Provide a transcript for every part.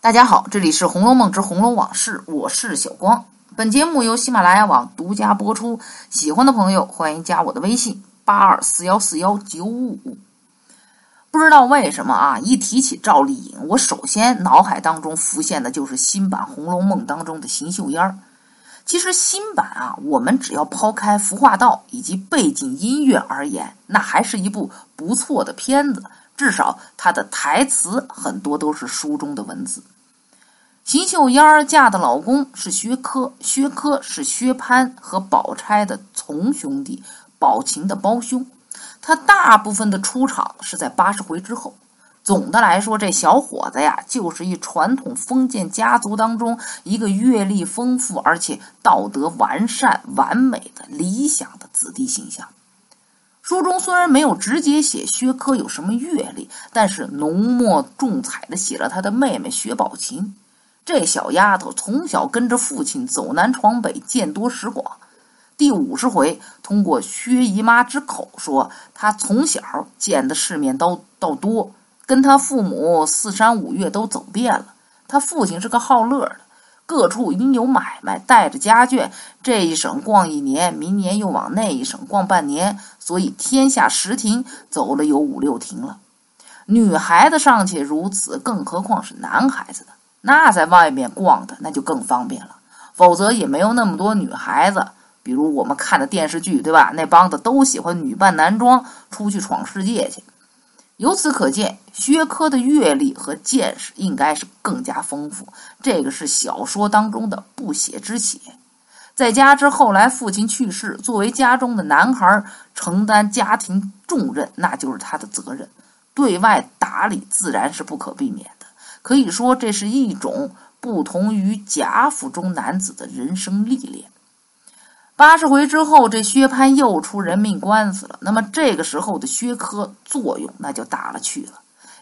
大家好，这里是《红楼梦之红楼往事》，我是小光。本节目由喜马拉雅网独家播出，喜欢的朋友欢迎加我的微信八二四幺四幺九五五。不知道为什么啊，一提起赵丽颖，我首先脑海当中浮现的就是新版《红楼梦》当中的邢岫烟儿。其实新版啊，我们只要抛开服化道以及背景音乐而言，那还是一部不错的片子。至少他的台词很多都是书中的文字。邢岫烟儿嫁的老公是薛科，薛科是薛蟠和宝钗的从兄弟，宝琴的胞兄。他大部分的出场是在八十回之后。总的来说，这小伙子呀，就是一传统封建家族当中一个阅历丰富而且道德完善、完美的理想的子弟形象。书中虽然没有直接写薛科有什么阅历，但是浓墨重彩的写了他的妹妹薛宝琴。这小丫头从小跟着父亲走南闯北，见多识广。第五十回，通过薛姨妈之口说，她从小见的世面都都多，跟她父母四山五岳都走遍了。她父亲是个好乐的，各处因有买卖，带着家眷，这一省逛一年，明年又往那一省逛半年，所以天下十亭走了有五六亭了。女孩子尚且如此，更何况是男孩子的？那在外面逛的那就更方便了，否则也没有那么多女孩子。比如我们看的电视剧，对吧？那帮子都喜欢女扮男装出去闯世界去。由此可见，薛科的阅历和见识应该是更加丰富。这个是小说当中的不写之写。再加之后来父亲去世，作为家中的男孩承担家庭重任，那就是他的责任，对外打理自然是不可避免的。可以说，这是一种不同于贾府中男子的人生历练。八十回之后，这薛蟠又出人命官司了。那么这个时候的薛科作用那就大了去了，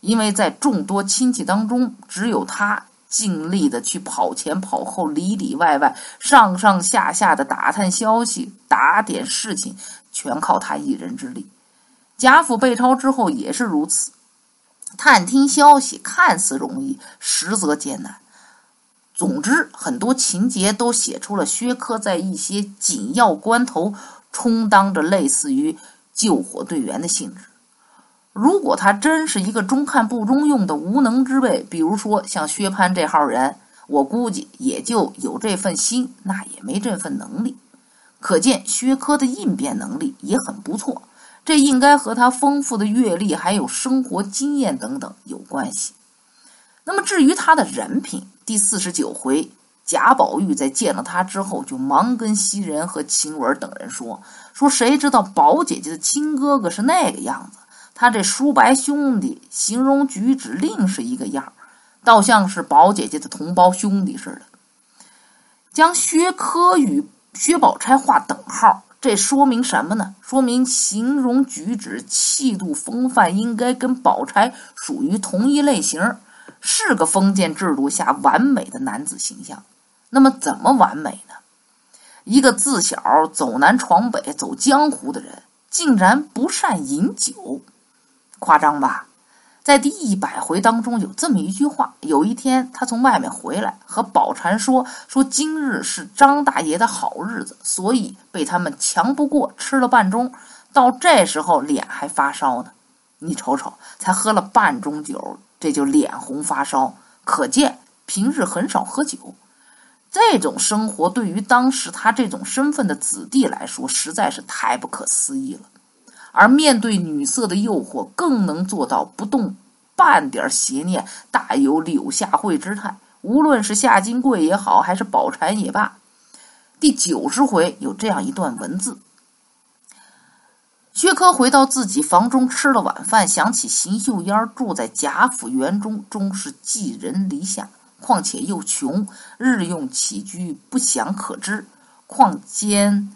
因为在众多亲戚当中，只有他尽力的去跑前跑后、里里外外、上上下下的打探消息、打点事情，全靠他一人之力。贾府被抄之后也是如此。探听消息看似容易，实则艰难。总之，很多情节都写出了薛科在一些紧要关头充当着类似于救火队员的性质。如果他真是一个中看不中用的无能之辈，比如说像薛蟠这号人，我估计也就有这份心，那也没这份能力。可见薛科的应变能力也很不错。这应该和他丰富的阅历、还有生活经验等等有关系。那么至于他的人品，第四十九回，贾宝玉在见了他之后，就忙跟袭人和晴雯等人说：“说谁知道宝姐姐的亲哥哥是那个样子？他这叔伯兄弟形容举止另是一个样倒像是宝姐姐的同胞兄弟似的。”将薛科与薛宝钗划等号。这说明什么呢？说明形容举止、气度、风范应该跟宝钗属于同一类型，是个封建制度下完美的男子形象。那么怎么完美呢？一个自小走南闯北、走江湖的人，竟然不善饮酒，夸张吧？在第一百回当中有这么一句话：有一天他从外面回来，和宝蟾说：“说今日是张大爷的好日子，所以被他们强不过，吃了半盅。到这时候脸还发烧呢。你瞅瞅，才喝了半盅酒，这就脸红发烧，可见平日很少喝酒。这种生活对于当时他这种身份的子弟来说，实在是太不可思议了。”而面对女色的诱惑，更能做到不动半点邪念，大有柳下惠之态。无论是夏金贵也好，还是宝钗也罢。第九十回有这样一段文字：薛科回到自己房中吃了晚饭，想起邢岫烟住在贾府园中，终是寄人篱下。况且又穷，日用起居不详可知。况兼。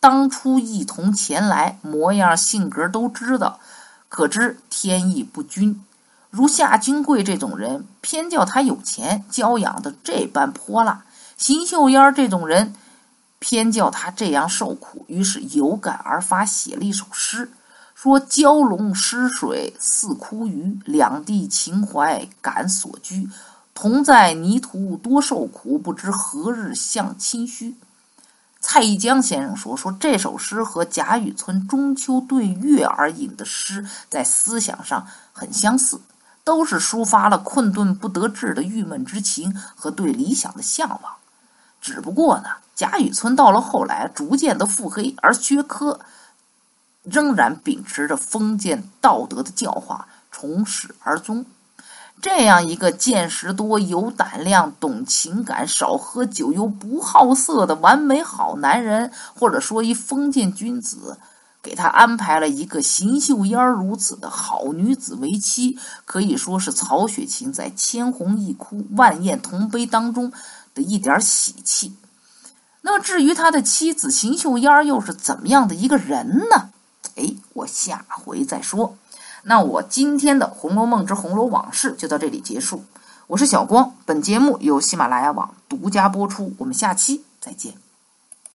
当初一同前来，模样性格都知道，可知天意不均。如夏金贵这种人，偏叫他有钱，娇养的这般泼辣；邢岫烟这种人，偏叫他这样受苦。于是有感而发，写了一首诗，说：“蛟龙失水似枯鱼，两地情怀感所居。同在泥土多受苦，不知何日向清虚。蔡一江先生说：“说这首诗和贾雨村中秋对月而引的诗，在思想上很相似，都是抒发了困顿不得志的郁闷之情和对理想的向往。只不过呢，贾雨村到了后来逐渐的腹黑，而薛科仍然秉持着封建道德的教化，从始而终。”这样一个见识多、有胆量、懂情感、少喝酒又不好色的完美好男人，或者说一封建君子，给他安排了一个邢岫烟如此的好女子为妻，可以说是曹雪芹在千红一哭、万艳同悲当中的一点喜气。那么，至于他的妻子邢岫烟又是怎么样的一个人呢？哎，我下回再说。那我今天的《红楼梦之红楼往事》就到这里结束。我是小光，本节目由喜马拉雅网独家播出。我们下期再见。